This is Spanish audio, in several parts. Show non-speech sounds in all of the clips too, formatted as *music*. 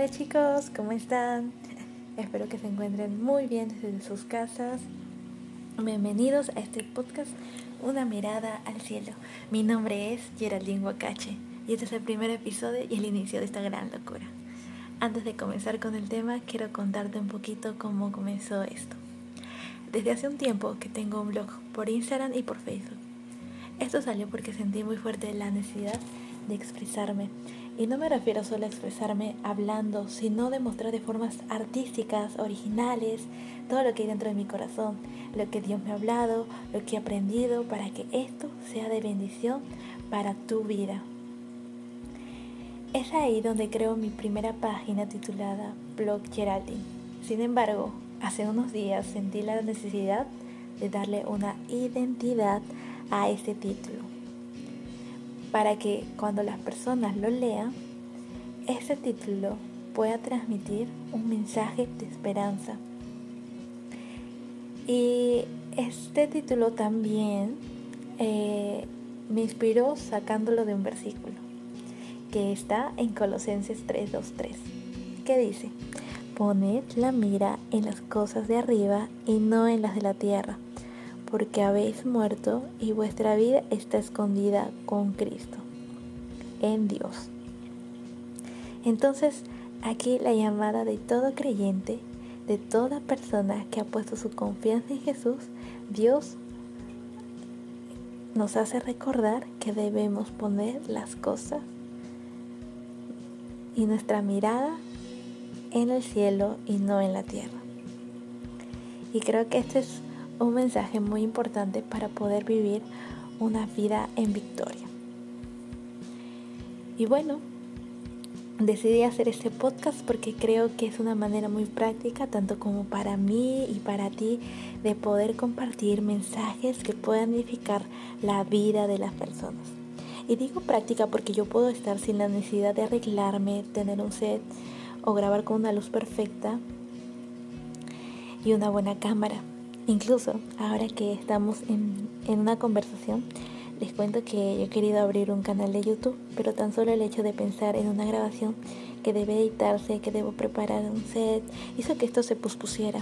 Hola chicos, ¿cómo están? Espero que se encuentren muy bien desde sus casas. Bienvenidos a este podcast Una mirada al cielo. Mi nombre es Geraldine Huacache y este es el primer episodio y el inicio de esta gran locura. Antes de comenzar con el tema, quiero contarte un poquito cómo comenzó esto. Desde hace un tiempo que tengo un blog por Instagram y por Facebook. Esto salió porque sentí muy fuerte la necesidad de expresarme y no me refiero solo a expresarme hablando, sino demostrar de formas artísticas, originales, todo lo que hay dentro de mi corazón, lo que Dios me ha hablado, lo que he aprendido, para que esto sea de bendición para tu vida. Es ahí donde creo mi primera página titulada Blog Geraldine. Sin embargo, hace unos días sentí la necesidad de darle una identidad a este título para que cuando las personas lo lean, ese título pueda transmitir un mensaje de esperanza. Y este título también eh, me inspiró sacándolo de un versículo que está en Colosenses 3:23, que dice, poned la mira en las cosas de arriba y no en las de la tierra porque habéis muerto y vuestra vida está escondida con Cristo, en Dios. Entonces, aquí la llamada de todo creyente, de toda persona que ha puesto su confianza en Jesús, Dios nos hace recordar que debemos poner las cosas y nuestra mirada en el cielo y no en la tierra. Y creo que este es un mensaje muy importante para poder vivir una vida en victoria. Y bueno, decidí hacer este podcast porque creo que es una manera muy práctica, tanto como para mí y para ti, de poder compartir mensajes que puedan edificar la vida de las personas. Y digo práctica porque yo puedo estar sin la necesidad de arreglarme, tener un set o grabar con una luz perfecta y una buena cámara. Incluso ahora que estamos en, una conversación, les cuento que yo he querido abrir un canal de YouTube, pero tan solo el hecho de pensar en una grabación que debe editarse, que debo preparar un set, hizo que esto se pospusiera.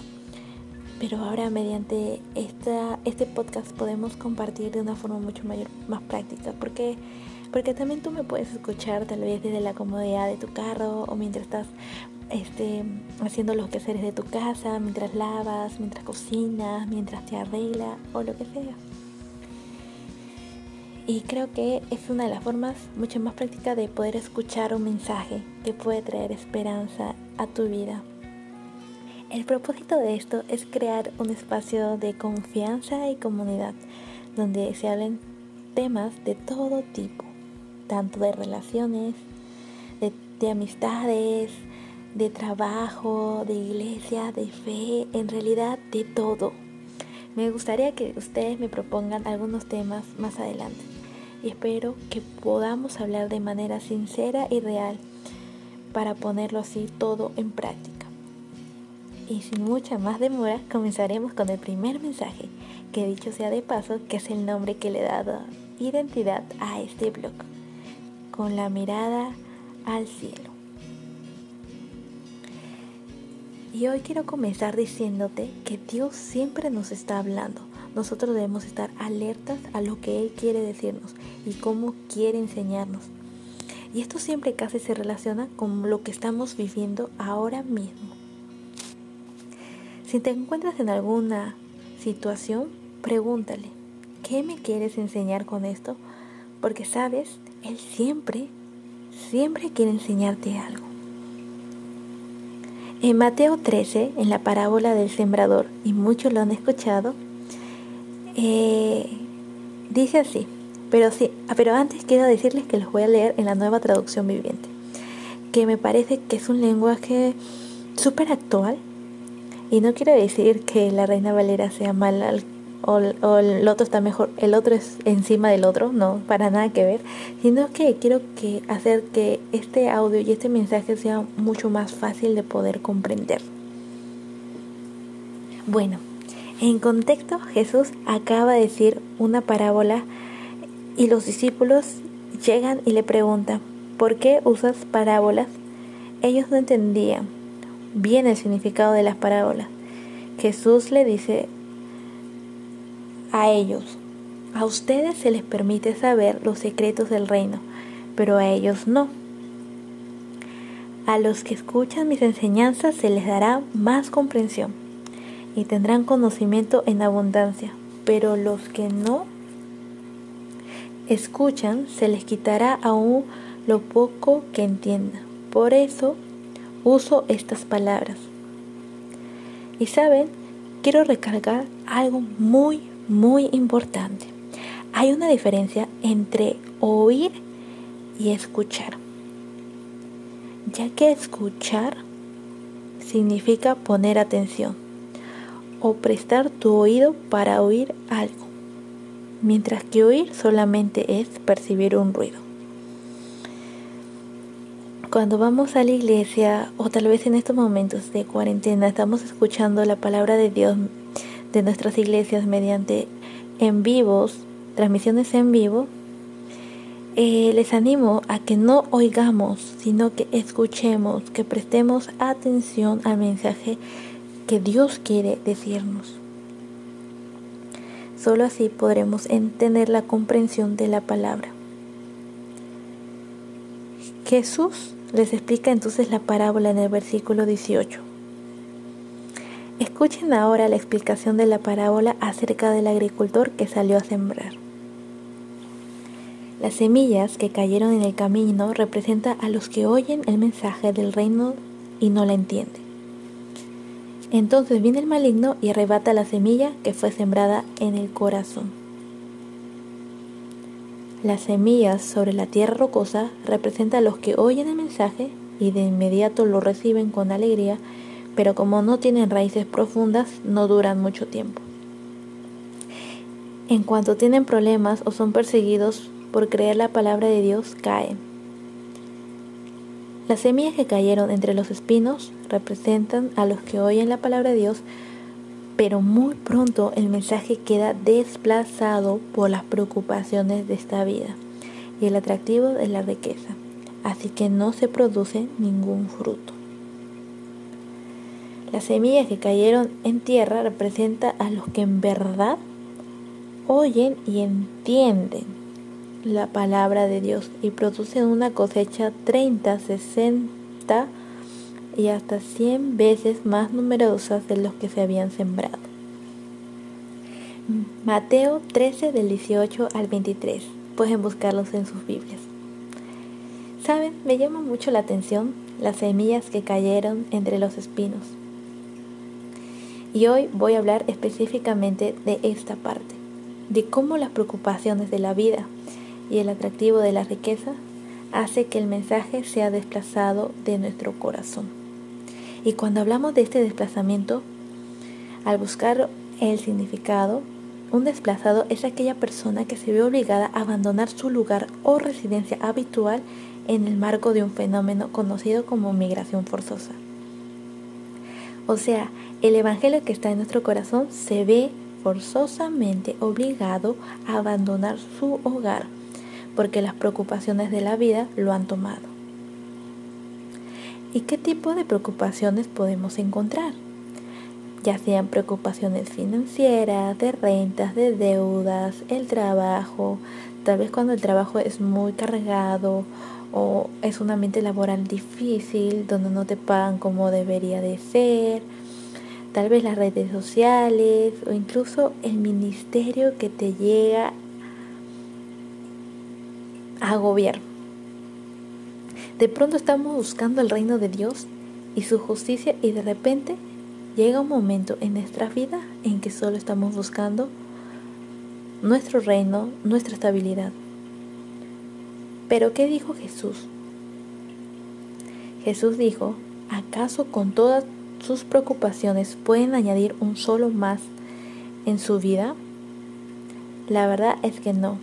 Pero ahora mediante esta, este podcast podemos compartir de una forma mucho mayor, más práctica, porque porque también tú me puedes escuchar tal vez desde la comodidad de tu carro o mientras estás este, haciendo los quehaceres de tu casa, mientras lavas, mientras cocinas, mientras te arregla o lo que sea. Y creo que es una de las formas mucho más prácticas de poder escuchar un mensaje que puede traer esperanza a tu vida. El propósito de esto es crear un espacio de confianza y comunidad donde se hablen temas de todo tipo, tanto de relaciones, de amistades, de trabajo, de iglesia, de fe, en realidad de todo. Me gustaría que ustedes me propongan algunos temas más adelante y espero que podamos hablar de manera sincera y real para ponerlo así todo en práctica. Y sin mucha más demora comenzaremos con el primer mensaje, que dicho sea de paso que es el nombre que le he dado identidad a este blog, con la mirada al cielo. Y hoy quiero comenzar diciéndote que Dios siempre nos está hablando. Nosotros debemos estar alertas a lo que Él quiere decirnos y cómo quiere enseñarnos. Y esto siempre casi se relaciona con lo que estamos viviendo ahora mismo. Si te encuentras en alguna situación, pregúntale, ¿qué me quieres enseñar con esto? Porque sabes, Él siempre, siempre quiere enseñarte algo. En Mateo 13, en la parábola del sembrador, y muchos lo han escuchado, eh, dice así, pero sí, ah, pero antes quiero decirles que los voy a leer en la nueva traducción viviente, que me parece que es un lenguaje súper actual, y no quiero decir que la Reina Valera sea mala o, el otro está mejor, el otro es encima del otro, no, para nada que ver, sino que quiero que hacer que este audio y este mensaje sea mucho más fácil de poder comprender. Bueno, en contexto Jesús acaba de decir una parábola y los discípulos llegan y le preguntan, ¿por qué usas parábolas? ellos no entendían bien el significado de las parábolas. Jesús le dice a ellos, a ustedes se les permite saber los secretos del reino, pero a ellos no. A los que escuchan mis enseñanzas se les dará más comprensión y tendrán conocimiento en abundancia, pero los que no escuchan se les quitará aún lo poco que entiendan. Por eso uso estas palabras. Y saben, quiero recargar algo muy, muy importante. Hay una diferencia entre oír y escuchar. Ya que escuchar significa poner atención o prestar tu oído para oír algo, mientras que oír solamente es percibir un ruido cuando vamos a la iglesia o tal vez en estos momentos de cuarentena estamos escuchando la palabra de Dios de nuestras iglesias mediante en vivos, transmisiones en vivo, eh, les animo a que no oigamos, sino que escuchemos, que prestemos atención al mensaje que Dios quiere decirnos. Solo así podremos entender la comprensión de la palabra. Jesús les explica entonces la parábola en el versículo 18. Escuchen ahora la explicación de la parábola acerca del agricultor que salió a sembrar. Las semillas que cayeron en el camino representan a los que oyen el mensaje del reino y no la entienden. Entonces viene el maligno y arrebata la semilla que fue sembrada en el corazón. Las semillas sobre la tierra rocosa representan a los que oyen el mensaje y de inmediato lo reciben con alegría, pero como no tienen raíces profundas, no duran mucho tiempo. En cuanto tienen problemas o son perseguidos por creer la palabra de Dios, caen. Las semillas que cayeron entre los espinos representan a los que oyen la palabra de Dios, pero muy pronto el mensaje queda desplazado por las preocupaciones de esta vida y el atractivo de la riqueza, así que no se produce ningún fruto. Las semillas que cayeron en tierra representan a los que en verdad oyen y entienden la palabra de Dios y producen una cosecha 30, 60 y hasta 100 veces más numerosas de los que se habían sembrado. Mateo 13 del 18 al 23. Pueden buscarlos en sus Biblias. Saben, me llama mucho la atención las semillas que cayeron entre los espinos. Y hoy voy a hablar específicamente de esta parte, de cómo las preocupaciones de la vida y el atractivo de la riqueza hace que el mensaje sea desplazado de nuestro corazón. Y cuando hablamos de este desplazamiento, al buscar el significado, un desplazado es aquella persona que se ve obligada a abandonar su lugar o residencia habitual en el marco de un fenómeno conocido como migración forzosa. O sea, el Evangelio que está en nuestro corazón se ve forzosamente obligado a abandonar su hogar porque las preocupaciones de la vida lo han tomado. ¿Y qué tipo de preocupaciones podemos encontrar? Ya sean preocupaciones financieras, de rentas, de deudas, el trabajo, tal vez cuando el trabajo es muy cargado o es un ambiente laboral difícil donde no te pagan como debería de ser, tal vez las redes sociales o incluso el ministerio que te llega a agobiar. De pronto estamos buscando el reino de Dios y su justicia y de repente llega un momento en nuestra vida en que solo estamos buscando nuestro reino, nuestra estabilidad. Pero ¿qué dijo Jesús? Jesús dijo, ¿acaso con todas sus preocupaciones pueden añadir un solo más en su vida? La verdad es que no.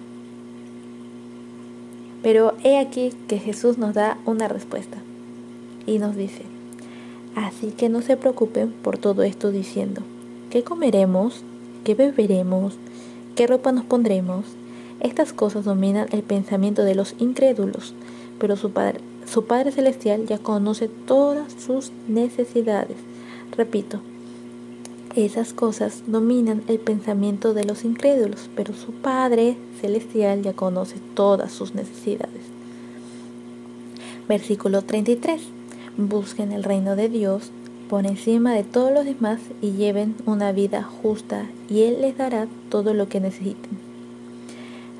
Pero he aquí que Jesús nos da una respuesta y nos dice, así que no se preocupen por todo esto diciendo, ¿qué comeremos? ¿Qué beberemos? ¿Qué ropa nos pondremos? Estas cosas dominan el pensamiento de los incrédulos, pero su, padre, su Padre Celestial ya conoce todas sus necesidades. Repito, esas cosas dominan el pensamiento de los incrédulos, pero su Padre Celestial ya conoce todas sus necesidades. Versículo 33. Busquen el reino de Dios por encima de todos los demás y lleven una vida justa y Él les dará todo lo que necesiten.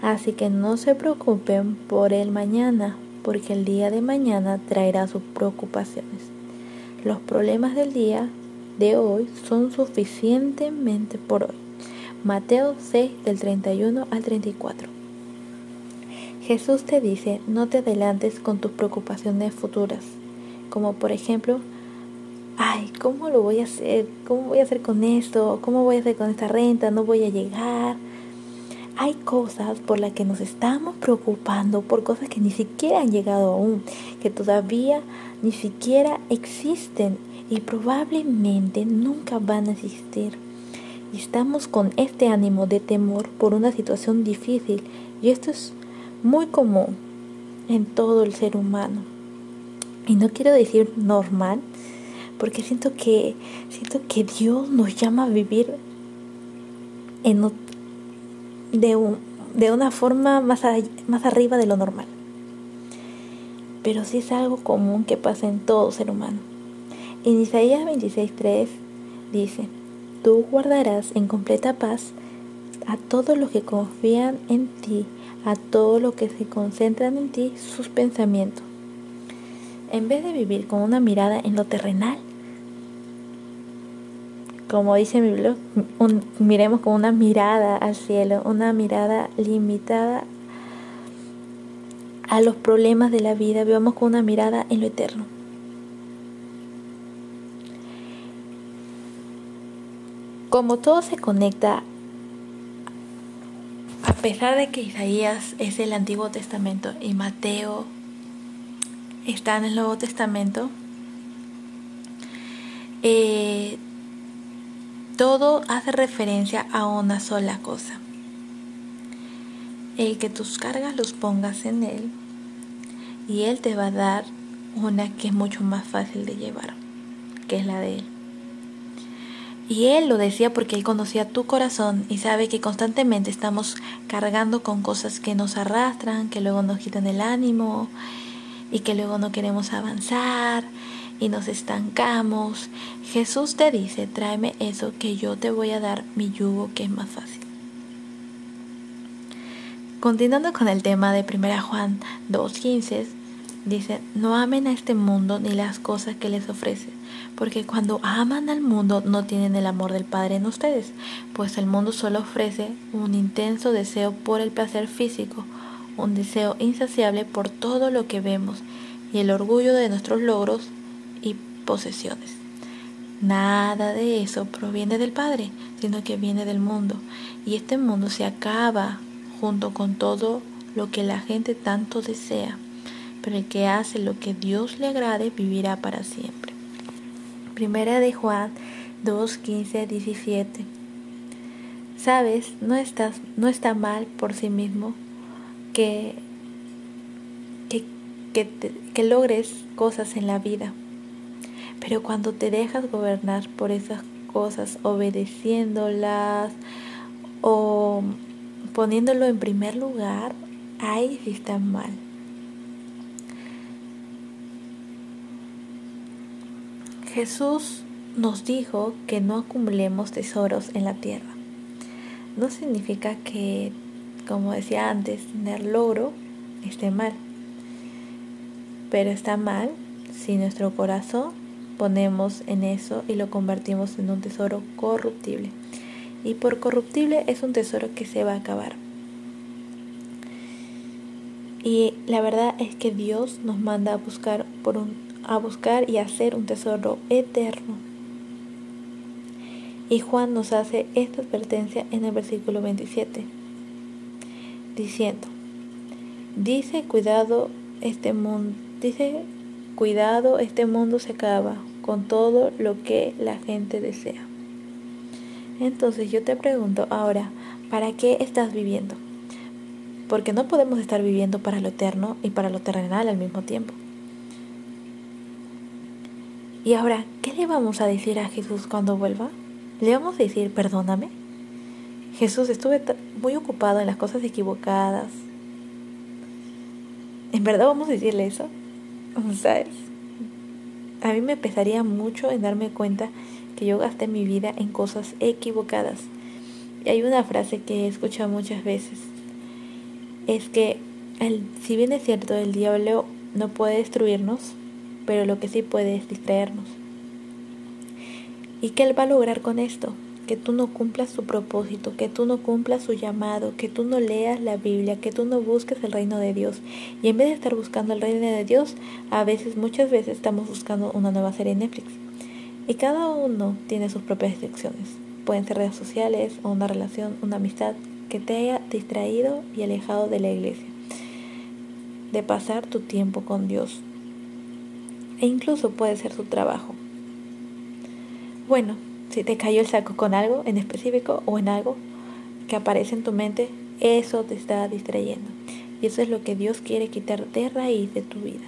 Así que no se preocupen por el mañana, porque el día de mañana traerá sus preocupaciones. Los problemas del día de hoy son suficientemente por hoy. Mateo 6 del 31 al 34. Jesús te dice, no te adelantes con tus preocupaciones futuras, como por ejemplo, ay, ¿cómo lo voy a hacer? ¿Cómo voy a hacer con esto? ¿Cómo voy a hacer con esta renta? No voy a llegar. Hay cosas por las que nos estamos preocupando, por cosas que ni siquiera han llegado aún, que todavía ni siquiera existen y probablemente nunca van a existir. Y estamos con este ánimo de temor por una situación difícil y esto es muy común en todo el ser humano. Y no quiero decir normal, porque siento que siento que Dios nos llama a vivir en de, un, de una forma más, más arriba de lo normal. Pero sí es algo común que pasa en todo ser humano. En Isaías 26:3 dice, Tú guardarás en completa paz a todos los que confían en ti, a todos los que se concentran en ti sus pensamientos. En vez de vivir con una mirada en lo terrenal, como dice mi blog, miremos con una mirada al cielo, una mirada limitada a los problemas de la vida, veamos con una mirada en lo eterno. como todo se conecta, a pesar de que Isaías es el Antiguo Testamento y Mateo está en el Nuevo Testamento, eh, todo hace referencia a una sola cosa. El que tus cargas los pongas en Él y Él te va a dar una que es mucho más fácil de llevar, que es la de Él. Y él lo decía porque él conocía tu corazón y sabe que constantemente estamos cargando con cosas que nos arrastran, que luego nos quitan el ánimo y que luego no queremos avanzar y nos estancamos. Jesús te dice, tráeme eso que yo te voy a dar mi yugo que es más fácil. Continuando con el tema de 1 Juan 2.15, dice, no amen a este mundo ni las cosas que les ofrece porque cuando aman al mundo no tienen el amor del Padre en ustedes, pues el mundo solo ofrece un intenso deseo por el placer físico, un deseo insaciable por todo lo que vemos y el orgullo de nuestros logros posesiones. Nada de eso proviene del Padre, sino que viene del mundo, y este mundo se acaba junto con todo lo que la gente tanto desea, pero el que hace lo que Dios le agrade vivirá para siempre. Primera de Juan 2, 15, 17. Sabes, no, estás, no está mal por sí mismo que, que, que logres cosas en la vida, pero cuando te dejas gobernar por esas cosas, obedeciéndolas o poniéndolo en primer lugar, ahí sí está mal. Jesús nos dijo que no acumulemos tesoros en la tierra. No significa que, como decía antes, tener logro esté mal. Pero está mal si nuestro corazón ponemos en eso y lo convertimos en un tesoro corruptible. Y por corruptible es un tesoro que se va a acabar. Y la verdad es que Dios nos manda a buscar por un a buscar y hacer un tesoro eterno. Y Juan nos hace esta advertencia en el versículo 27, diciendo, dice cuidado este mundo, dice cuidado este mundo se acaba con todo lo que la gente desea. Entonces yo te pregunto ahora, ¿para qué estás viviendo? Porque no podemos estar viviendo para lo eterno y para lo terrenal al mismo tiempo. Y ahora, ¿qué le vamos a decir a Jesús cuando vuelva? ¿Le vamos a decir, perdóname? Jesús, estuve muy ocupado en las cosas equivocadas. ¿En verdad vamos a decirle eso? *laughs* ¿Sabes? A mí me pesaría mucho en darme cuenta que yo gasté mi vida en cosas equivocadas. Y hay una frase que he escuchado muchas veces. Es que, el, si bien es cierto, el diablo no puede destruirnos, pero lo que sí puede es distraernos. ¿Y qué él va a lograr con esto? Que tú no cumplas su propósito, que tú no cumplas su llamado, que tú no leas la Biblia, que tú no busques el reino de Dios. Y en vez de estar buscando el reino de Dios, a veces, muchas veces estamos buscando una nueva serie en Netflix. Y cada uno tiene sus propias restricciones. Pueden ser redes sociales o una relación, una amistad que te haya distraído y alejado de la iglesia. De pasar tu tiempo con Dios, e incluso puede ser su trabajo. Bueno, si te cayó el saco con algo en específico o en algo que aparece en tu mente, eso te está distrayendo. Y eso es lo que Dios quiere quitar de raíz de tu vida.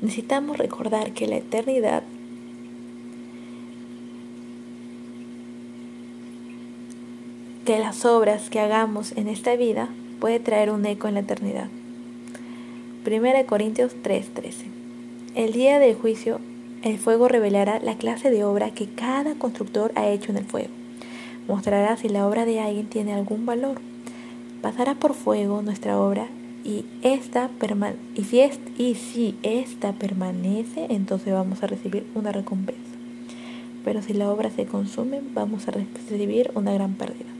Necesitamos recordar que la eternidad que las obras que hagamos en esta vida puede traer un eco en la eternidad. 1 Corintios 3:13 el día del juicio, el fuego revelará la clase de obra que cada constructor ha hecho en el fuego. Mostrará si la obra de alguien tiene algún valor. Pasará por fuego nuestra obra y, esta y, si, y si esta permanece, entonces vamos a recibir una recompensa. Pero si la obra se consume, vamos a recibir una gran pérdida.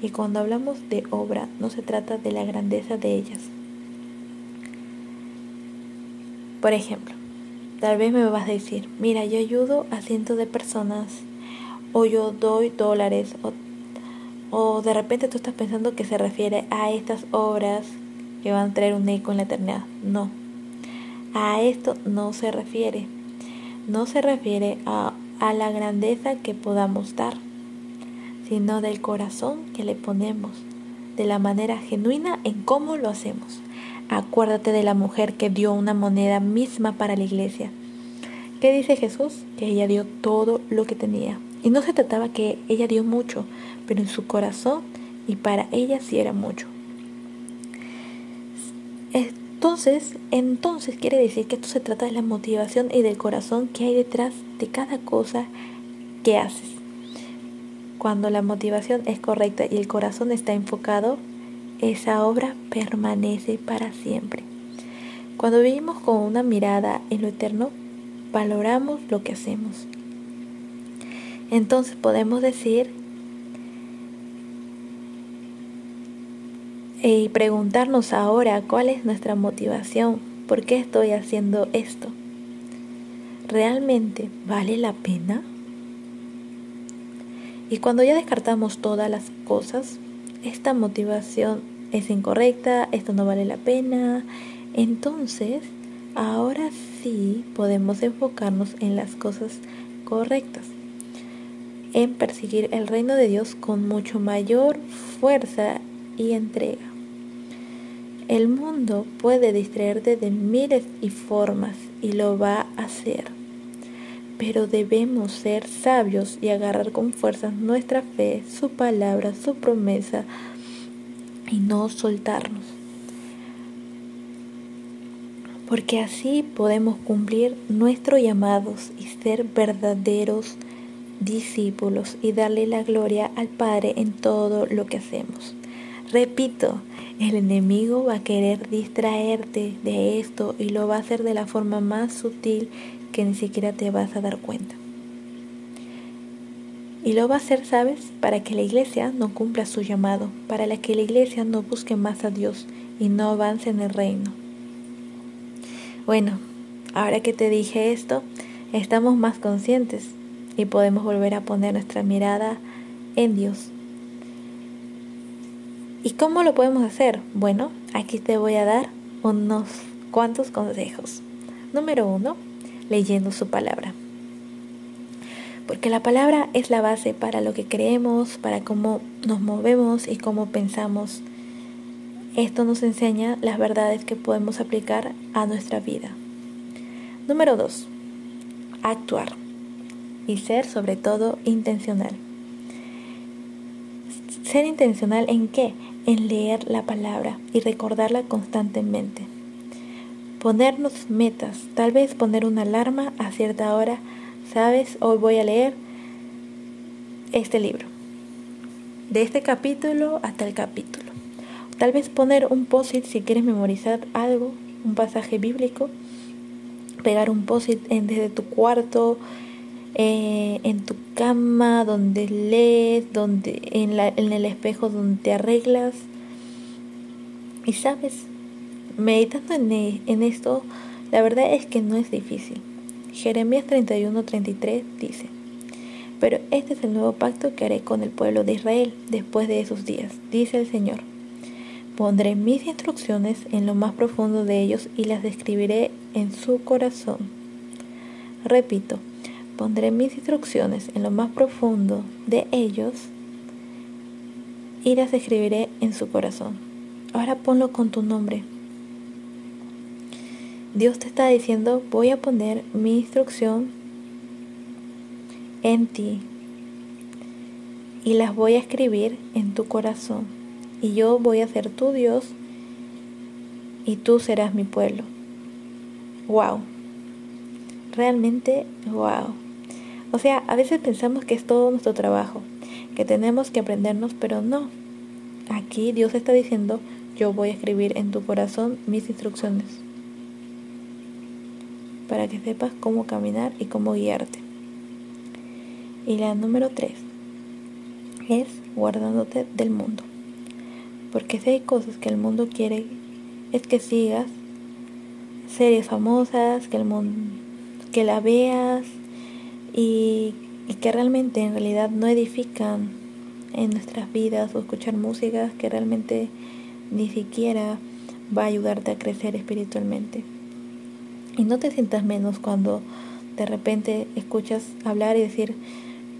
Y cuando hablamos de obra, no se trata de la grandeza de ellas, por ejemplo, tal vez me vas a decir, mira, yo ayudo a cientos de personas o yo doy dólares o, de repente tú estás pensando que se refiere a estas obras que van a traer un eco en la eternidad. No, a esto no se refiere. No se refiere a, a la grandeza que podamos dar, sino del corazón que le ponemos, de la manera genuina en cómo lo hacemos. Acuérdate de la mujer que dio una moneda misma para la iglesia. ¿Qué dice Jesús? Que ella dio todo lo que tenía. Y no se trataba que ella dio mucho, pero en su corazón y para ella sí era mucho. Entonces, entonces quiere decir que esto se trata de la motivación y del corazón que hay detrás de cada cosa que haces. Cuando la motivación es correcta y el corazón está enfocado, esa obra permanece para siempre. Cuando vivimos con una mirada en lo eterno, valoramos lo que hacemos. Entonces podemos decir y preguntarnos ahora cuál es nuestra motivación, por qué estoy haciendo esto. ¿Realmente vale la pena? Y cuando ya descartamos todas las cosas, esta motivación es incorrecta, esto no vale la pena. Entonces, ahora sí podemos enfocarnos en las cosas correctas, en perseguir el reino de Dios con mucho mayor fuerza y entrega. El mundo puede distraerte de miles y formas y lo va a hacer. Pero debemos ser sabios y agarrar con fuerza nuestra fe, su palabra, su promesa, y no soltarnos. Porque así podemos cumplir nuestros llamados y ser verdaderos discípulos y darle la gloria al Padre en todo lo que hacemos. Repito, el enemigo va a querer distraerte de esto y lo va a hacer de la forma más sutil que ni siquiera te vas a dar cuenta. Y lo va a hacer, ¿sabes? Para que la iglesia no cumpla su llamado, para que la iglesia no busque más a Dios y no avance en el reino. Bueno, ahora que te dije esto, estamos más conscientes y podemos volver a poner nuestra mirada en Dios. ¿Y cómo lo podemos hacer? Bueno, aquí te voy a dar unos cuantos consejos. Número uno, leyendo su palabra porque la palabra es la base para lo que creemos, para cómo nos movemos y cómo pensamos. Esto nos enseña las verdades que podemos aplicar a nuestra vida. Número 2. actuar y ser sobre todo intencional. Ser intencional en qué? En leer la palabra y recordarla constantemente. Ponernos metas, tal vez poner una alarma a cierta hora, sabes, hoy voy a leer este libro, de este capítulo hasta el capítulo. Tal vez poner un post-it si quieres memorizar algo, un pasaje bíblico, pegar un post-it desde tu cuarto, eh, en tu cama, donde lees, donde, en, el espejo donde te arreglas. Y sabes, meditando en, e, en esto, la verdad es que no es difícil. Jeremías 31:33 dice, pero este es el nuevo pacto que haré con el pueblo de Israel después de esos días, dice el Señor. Pondré mis instrucciones en lo más profundo de ellos y las escribiré en su corazón. Repito, pondré mis instrucciones en lo más profundo de ellos y las escribiré en su corazón. Ahora ponlo con tu nombre. Dios te está diciendo, voy a poner mi instrucción en ti y las voy a escribir en tu corazón y yo voy a ser tu Dios y tú serás mi pueblo. Wow. Realmente, wow. O sea, a veces pensamos que es todo nuestro trabajo, que tenemos que aprendernos, pero no. Aquí Dios está diciendo, yo voy a escribir en tu corazón mis instrucciones para que sepas cómo caminar y cómo guiarte. Y la número 3 es guardándote del mundo. Porque si hay cosas que el mundo quiere, es que sigas series famosas, que el mundo, que la veas y, que realmente en realidad no edifican en nuestras vidas o escuchar música que realmente ni siquiera va a ayudarte a crecer espiritualmente. Y no te sientas menos cuando de repente escuchas hablar y decir,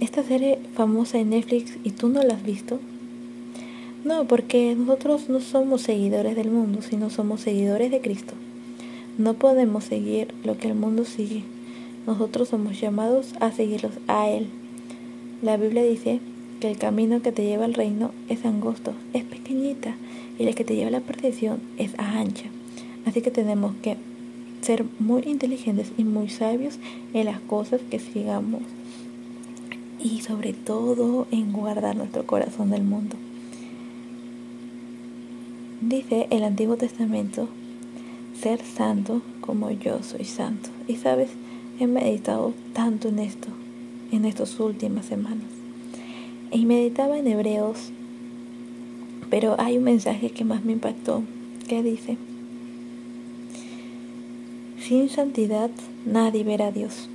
esta serie famosa en Netflix y tú no la has visto, no, porque nosotros no somos seguidores del mundo, sino somos seguidores de Cristo. No podemos seguir lo que el mundo sigue. Nosotros somos llamados a seguirlos a Él. La Biblia dice que el camino que te lleva al reino es angosto, es pequeñita, y el que te lleva a la perdición es ancha. Así que tenemos que ser muy inteligentes y muy sabios en las cosas que sigamos y sobre todo en guardar nuestro corazón del mundo. Dice el Antiguo Testamento, ser santo como yo soy santo. Y sabes, he meditado tanto en esto, en estas últimas semanas. Y meditaba en Hebreos, pero hay un mensaje que más me impactó, que dice, sin santidad nadie verá a Dios.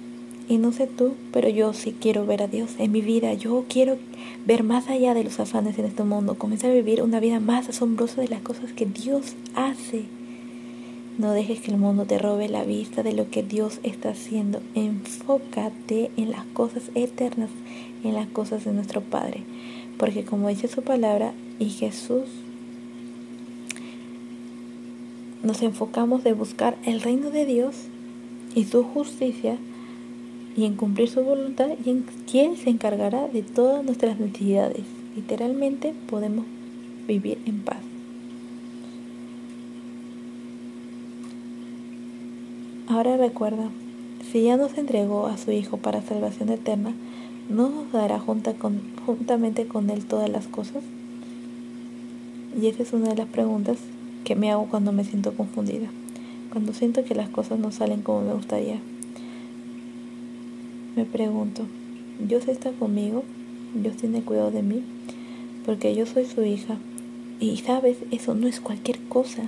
Y no sé tú, pero yo sí quiero ver a Dios en mi vida. Yo quiero ver más allá de los afanes en este mundo, comenzar a vivir una vida más asombrosa de las cosas que Dios hace. No dejes que el mundo te robe la vista de lo que Dios está haciendo. Enfócate en las cosas eternas, en las cosas de nuestro Padre. Porque como dice su palabra y Jesús, nos enfocamos de buscar el reino de Dios y su justicia y en cumplir su voluntad y en quien se encargará de todas nuestras necesidades. Literalmente podemos vivir en paz. Ahora recuerda, si ya nos entregó a su Hijo para salvación eterna, ¿no nos dará juntamente con Él todas las cosas? Y esa es una de las preguntas que me hago cuando me siento confundida, cuando siento que las cosas no salen como me gustaría. Me pregunto, ¿Dios está conmigo? ¿Dios tiene cuidado de mí? Porque yo soy su hija. Y sabes, eso no es cualquier cosa.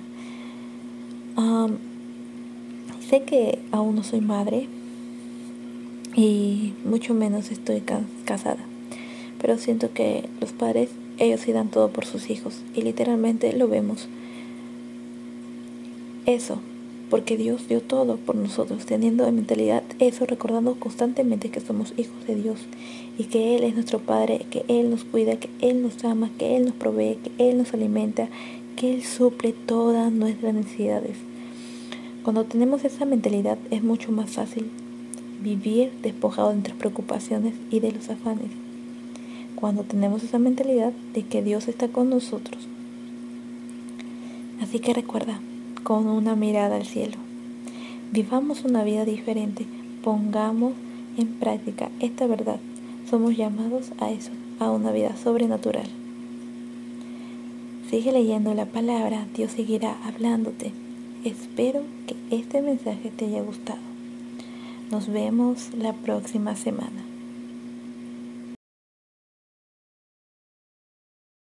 Sé que aún no soy madre y mucho menos estoy casada. Pero siento que los padres, ellos sí dan todo por sus hijos. Y literalmente lo vemos. Eso, porque Dios dio todo por nosotros, teniendo en mentalidad eso, recordando constantemente que somos hijos de Dios y que Él es nuestro Padre, que Él nos cuida, que Él nos ama, que Él nos provee, que Él nos alimenta, que Él suple todas nuestras necesidades. Cuando tenemos esa mentalidad es mucho más fácil vivir despojado de nuestras preocupaciones y de los afanes. Cuando tenemos esa mentalidad de que Dios está con nosotros. Así que recuerda, con una mirada al cielo, vivamos una vida diferente, pongamos en práctica esta verdad. Somos llamados a eso, a una vida sobrenatural. Sigue leyendo la palabra, Dios seguirá hablándote. Espero que este mensaje te haya gustado. Nos vemos la próxima semana.